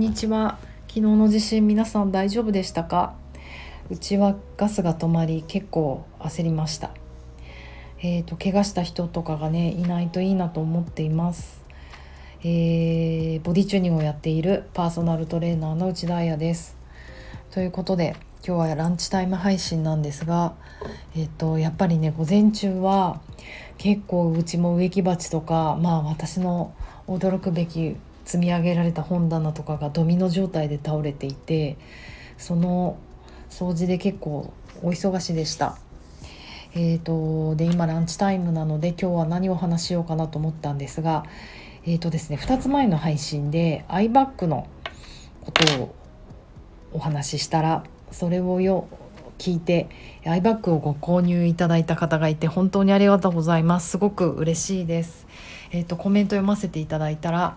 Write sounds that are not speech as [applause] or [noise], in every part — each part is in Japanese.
んにちは。昨日の地震皆さん大丈夫でしたか？うちはガスが止まり結構焦りました。えーと、怪我した人とかがねいないといいなと思っています。えー、ボディチューニングをやっているパーソナルトレーナーの内田彩です。ということで今日はランチタイム配信なんですが、えっと、やっぱりね午前中は結構うちも植木鉢とかまあ私の驚くべき積み上げられた本棚とかがドミノ状態で倒れていてその掃除で結構お忙しでした。えーと、で今ランチタイムなので今日は何を話しようかなと思ったんですが、えーとですね、2つ前の配信で iBack のことをお話ししたらそれをよ聞いて iBack をご購入いただいた方がいて本当にありがとうございますすごく嬉しいです。えーと、コメント読ませていただいたら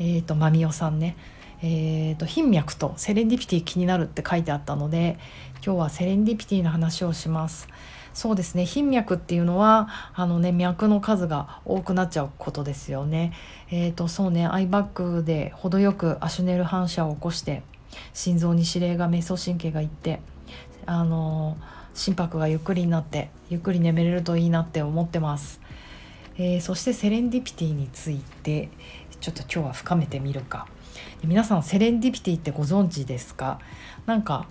えーと、まみおさんね。えーと、頻脈とセレンディピティ気になるって書いてあったので今日はセレンディピティの話をします。そうですね。頻脈っていうのはあのね脈の数が多くなっちゃうことですよね。えっ、ー、とそうね。アイバッグで程よくアシュネル反射を起こして心臓に指令が瞑想神経がいってあの心拍がゆっくりになってゆっくり眠れるといいなって思ってます、えー、そしてセレンディピティについてちょっと今日は深めてみるか。皆さんセレンディピティってご存知ですか？なんか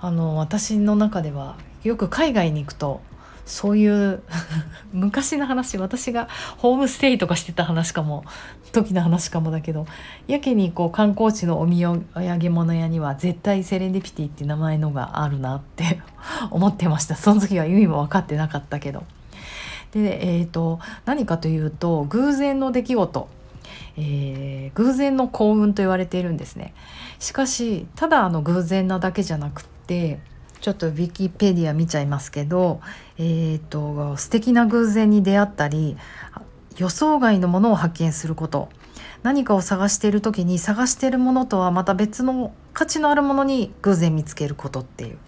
あの私の中ではよく海外に行くとそういう [laughs] 昔の話私がホームステイとかしてた話かも時の話かもだけどやけにこう観光地のお土産物屋には絶対セレンディピティって名前のがあるなって [laughs] 思ってました。その時は意味も分かってなかったけど。で、えーと何かというと偶然の出来事。えー、偶然の幸運と言われているんですね。しかしただあの偶然なだけじゃなくってちょっとウィキペディア見ちゃいますけど、えーと、素敵な偶然に出会ったり予想外のものを発見すること。何かを探している時に探しているものとはまた別の価値のあるものに偶然見つけることっていう。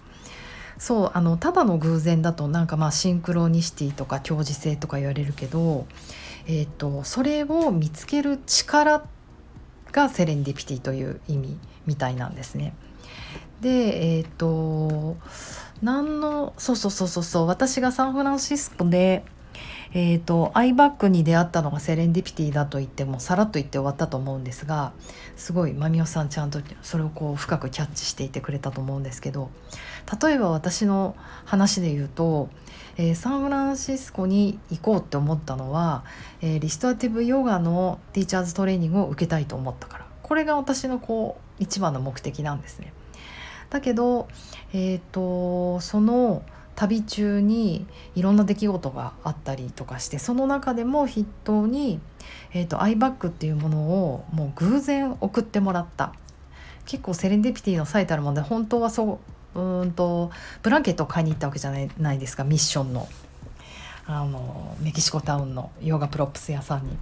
そうあのただの偶然だとなんかまあシンクロニシティとか共時性とか言われるけどえーと、それを見つける力がセレンディピティという意味みたいなんですね。でえっ、ー、と何のそうそうそうそうそう私がサンフランシスコでえーと、アイバッグに出会ったのがセレンディピティだと言ってもさらっと言って終わったと思うんですがすごいまみおさんちゃんとそれをこう深くキャッチしていてくれたと思うんですけど例えば私の話で言うと、えー、サンフランシスコに行こうって思ったのは、えー、リストアティブヨガのティーチャーズトレーニングを受けたいと思ったからこれが私のこう一番の目的なんですね。だけど、えーとその旅中にいろんな出来事があったりとかしてその中でも筆頭に、えーと、アイバッグっていうものをもう偶然送ってもらった結構セレンディピティの最たるもので本当はそううんとブランケットを買いに行ったわけじゃないないですかミッションのあのメキシコタウンのヨガプロップス屋さんに。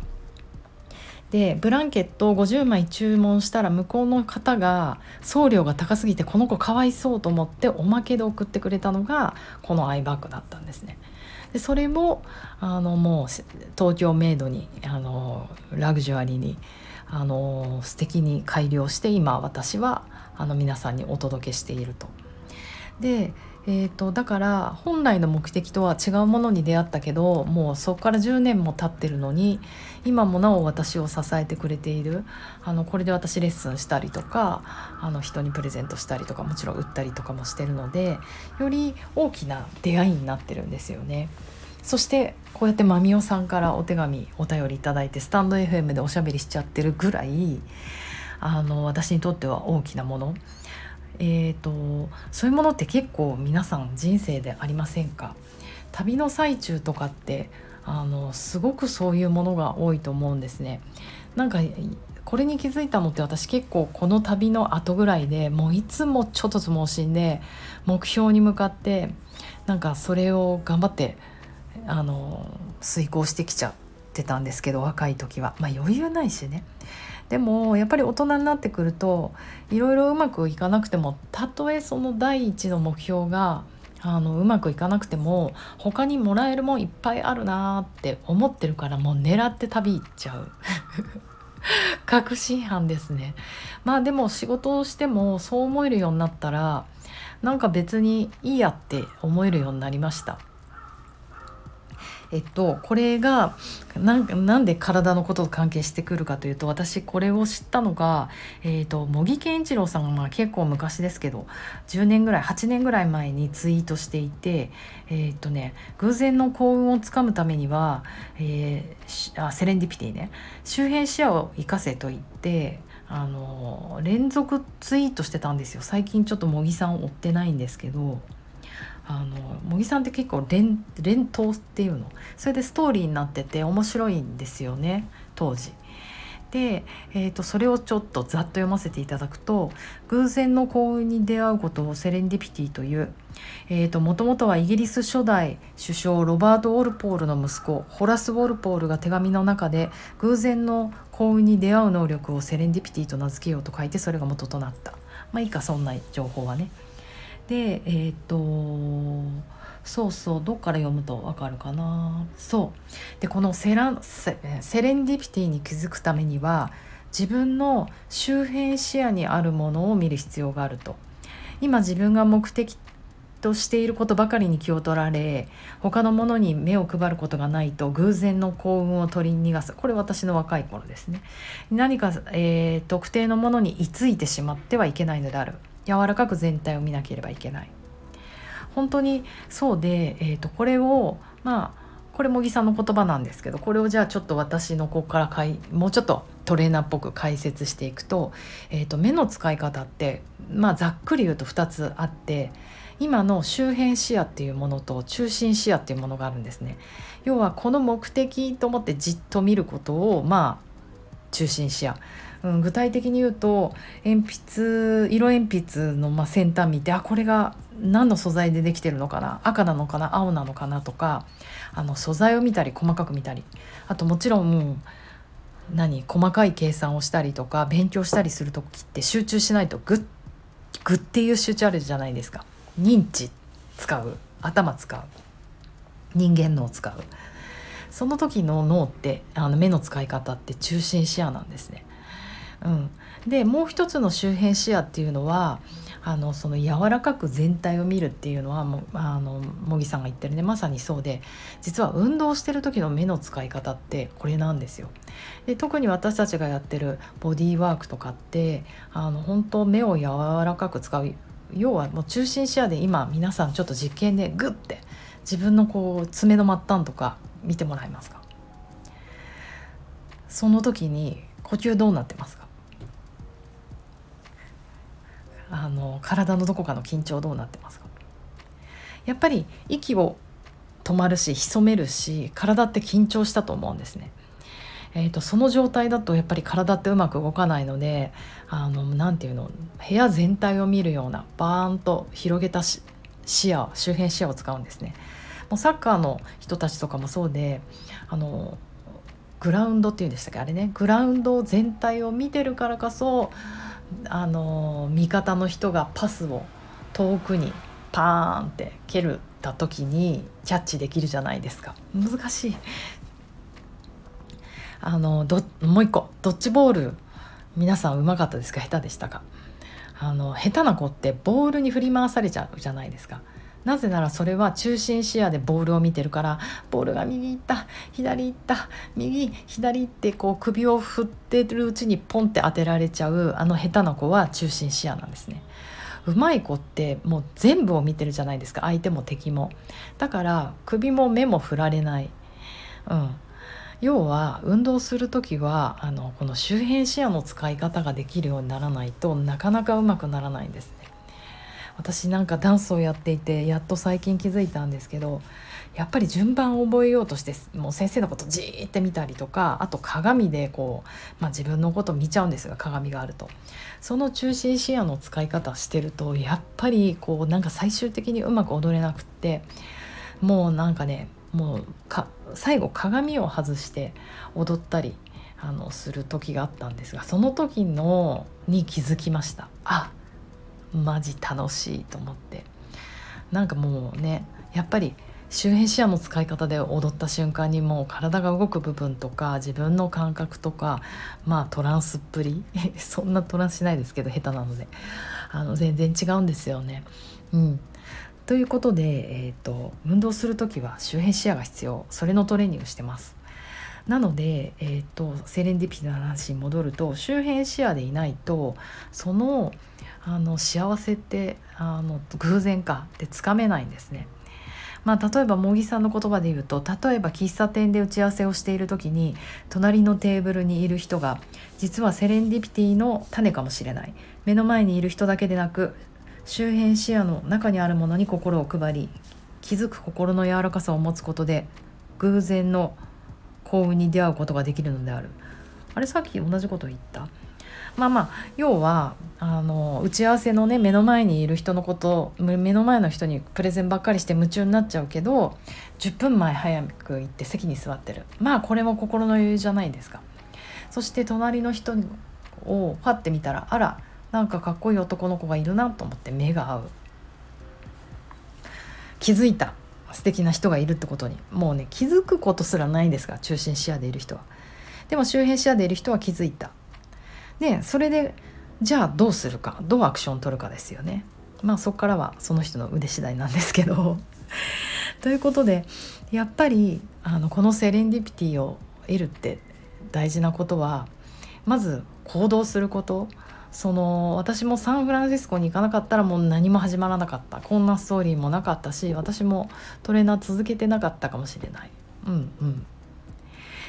でブランケットを50枚注文したら向こうの方が送料が高すぎてこの子かわいそうと思っておまけで送ってくれたのがこのアイバッグだったんですね。でそれもあのもう東京メイドにあのラグジュアリーにあの素敵に改良して今私はあの皆さんにお届けしていると。でえーと、だから本来の目的とは違うものに出会ったけどもうそこから10年も経ってるのに今もなお私を支えてくれているあのこれで私レッスンしたりとかあの人にプレゼントしたりとかもちろん売ったりとかもしてるのでより大きな出会いになってるんですよね。そしてこうやってまみおさんからお手紙お便り頂いてスタンド FM でおしゃべりしちゃってるぐらいあの私にとっては大きなものえーと、そういうものって結構皆さん人生でありませんか？旅の最中とかってあのすごくそういうものが多いと思うんですね。なんかこれに気づいたのって私結構この旅の後ぐらいでもういつもちょっとずつ盲信で目標に向かってなんかそれを頑張ってあの遂行してきちゃってたんですけど若い時は。まあ余裕ないしね。でもやっぱり大人になってくるといろいろうまくいかなくてもたとえその第一の目標があのうまくいかなくても他にもらえるもんいっぱいあるなって思ってるからもう狙って旅行っちゃう。[laughs] 確信犯ですね。まあでも仕事をしてもそう思えるようになったらなんか別にいいやって思えるようになりました。えっとこれがなんで体のことと関係してくるかというと私これを知ったのが、えーと、茂木健一郎さんがまあ結構昔ですけど10年ぐらい8年ぐらい前にツイートしていてえっ、ー、とね偶然の幸運をつかむためには、えー、あセレンディピティね周辺視野を生かせと言ってあの連続ツイートしてたんですよ。最近ちょっと茂木さん追ってないんですけど。あの茂木さんって結構連連投っていうの？それでストーリーになってて面白いんですよね当時。で、えーと、それをちょっとざっと読ませていただくと偶然の幸運に出会うことをセレンディピティというもともとはイギリス初代首相ロバート・ウォルポールの息子ホラス・ウォルポールが手紙の中で偶然の幸運に出会う能力をセレンディピティと名付けようと書いてそれが元となった。まあいいかそんな情報はね。でえっ、ー、とそうそうどっから読むとわかるかな。そう。でこのセラセセレンディピティに気づくためには自分の周辺視野にあるものを見る必要があると。今自分が目的としていることばかりに気を取られ他のものに目を配ることがないと偶然の幸運を取り逃がす。これ私の若い頃ですね。何か、えー、特定のものに居ついてしまってはいけないのである。柔らかく全体を見なければいけない本当にそうで、えーと、これをまあこれ茂木さんの言葉なんですけどこれをじゃあちょっと私のここからかいもうちょっとトレーナーっぽく解説していくと,、えーと、目の使い方って、まあ、ざっくり言うと2つあって今の周辺視野っていうものと中心視野っていうものがあるんですね。要はこの目的と思ってじっと見ることをまあ中心視野うん、具体的に言うと鉛筆色鉛筆のま先端見てあこれが何の素材でできてるのかな赤なのかな青なのかなとかあの素材を見たり細かく見たりあともちろん何細かい計算をしたりとか勉強したりする時って集中しないとグッグっていう集中あるじゃないですか。認知使う頭使う人間脳使う。その時の脳ってあの目の使い方って中心視野なんですね。うん、でもう一つの周辺視野っていうのはあのその柔らかく全体を見るっていうのはもあの茂木さんが言ってるねまさにそうで実は運動してる時の目の使い方ってこれなんですよ。で特に私たちがやってるボディーワークとかってあの本当目を柔らかく使う要はもう中心視野で今皆さんちょっと実験でグッて自分のこう爪の末端とか見てもらえますか？その時に呼吸どうなってますか？あの体のどこかの緊張どうなってますか？やっぱり息を止まるし潜めるし体って緊張したと思うんですね。えーと、その状態だとやっぱり体ってうまく動かないので何て言うの部屋全体を見るようなバーンと広げた視野周辺視野を使うんですね。もうサッカーの人たちとかもそうであのグラウンドっていうんでしたっけあれねグラウンド全体を見てるからこそあの味方の人がパスを遠くにパーンって蹴るた時にキャッチできるじゃないですか。難しい。あのどもう一個。ドッジボール皆さんうまかったですか？下手でしたか？あの下手な子ってボールに振り回されちゃうじゃないですかなぜならそれは中心視野でボールを見てるからボールが右行った左行った右左ってこう首を振ってるうちにポンって当てられちゃうあの下手な子は中心視野なんですね。うまい子ってもう全部を見てるじゃないですか相手も敵も。だから首も目も振られない。うん、要は運動する時はあのこの周辺視野の使い方ができるようにならないとなかなかうまくならないんです。私なんかダンスをやっていてやっと最近気づいたんですけどやっぱり順番を覚えようとしてもう先生のことじーって見たりとかあと鏡でこう、まあ、自分のこと見ちゃうんですが鏡があると。その中心視野の使い方してるとやっぱりこうなんか最終的にうまく踊れなくってもうなんかねもうか最後鏡を外して踊ったりあのする時があったんですがその時のに気づきました。あマジ楽しいと思って。なんかもうねやっぱり周辺視野の使い方で踊った瞬間にもう体が動く部分とか自分の感覚とかまあトランスっぷり。[laughs] そんなトランスしないですけど下手なので。あの全然違うんですよね。うん、ということで、えーと、運動する時は周辺視野が必要。それのトレーニングしてます。なので、えーと、セレンディピティの話に戻ると周辺視野でいないとそのあの幸せってあの偶然かってつかめないんですね。まあ、例えば茂木さんの言葉で言うと例えば喫茶店で打ち合わせをしている時に隣のテーブルにいる人が実はセレンディピティの種かもしれない目の前にいる人だけでなく周辺視野の中にあるものに心を配り気づく心の柔らかさを持つことで偶然の幸運に出会うことができるのである。あれさっき同じこと言った？まあまあ要はあの打ち合わせのね目の前にいる人のこと目の前の人にプレゼンばっかりして夢中になっちゃうけど10分前早く行って席に座ってる。まあこれも心の余裕じゃないですか。そして隣の人をパッて見たらあらなんかかっこいい男の子がいるなと思って目が合う。気づいた。素敵な人がいるってことに。もうね気づくことすらないんですが中心視野でいる人は。でも周辺視野でいる人は気づいた。でそれでじゃあどうするかどうアクションを取るかですよね。まあそこからはその人の腕次第なんですけど。[laughs] ということでやっぱりあのこのセレンディピティを得るって大事なことはまず行動すること。その私もサンフランシスコに行かなかったらもう何も始まらなかった。こんなストーリーもなかったし私もトレーナー続けてなかったかもしれない。うんうん。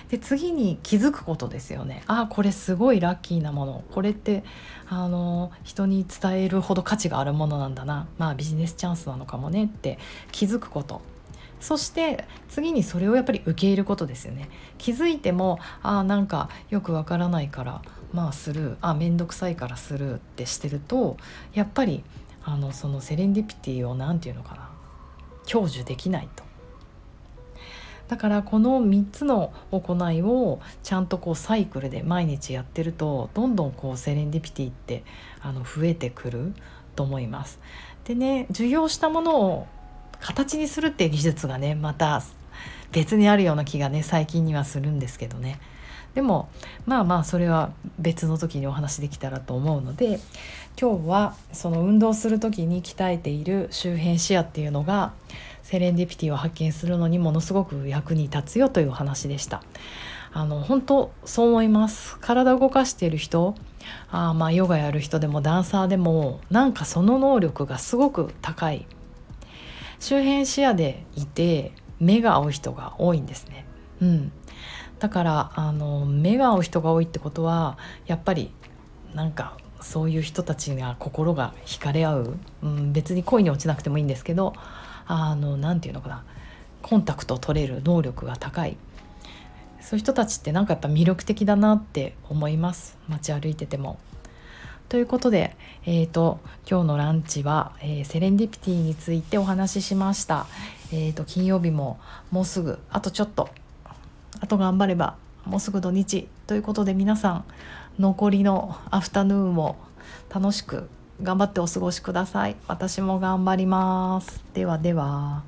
で次に気づくことですよね。あこれすごいラッキーなもの。これってあの人に伝えるほど価値があるものなんだな。まあビジネスチャンスなのかもね。って気づくこと。そして次にそれをやっぱり受け入れることですよね。気づいてもあなんかよくわからないからまあするあ面倒くさいからするってしてるとやっぱりあのそのセレンディピティを何て言うのかな享受できないと。だからこの3つの行いをちゃんとこうサイクルで毎日やってるとどんどんこうセレンディピティってあの増えてくると思います。でね授業したものを形にするっていう技術がねまた別にあるような気がね最近にはするんですけどね。でもまあまあそれは別の時にお話できたらと思うので今日はその運動する時に鍛えている周辺視野っていうのがセレンディピティを発見するのにものすごく役に立つよという話でした。あの本当そう思います体を動かしている人あまあヨガやる人でもダンサーでもなんかその能力がすごく高い周辺視野でいて目が合う人が多いんですね。うん、だからあの目が合う人が多いってことはやっぱりなんかそういう人たちが心が惹かれ合う、うん、別に恋に落ちなくてもいいんですけどあの何て言うのかな。コンタクトを取れる能力が高い。そういう人たちってなんかやっぱ魅力的だなって思います。街歩いてても。ということで、えーと、今日のランチは、えー、セレンディピティについてお話ししました。えーと金曜日ももうすぐあとちょっと。あと頑張ればもうすぐ土日ということで皆さん残りのアフタヌーンも楽しく頑張ってお過ごしください。私も頑張ります。ではでは。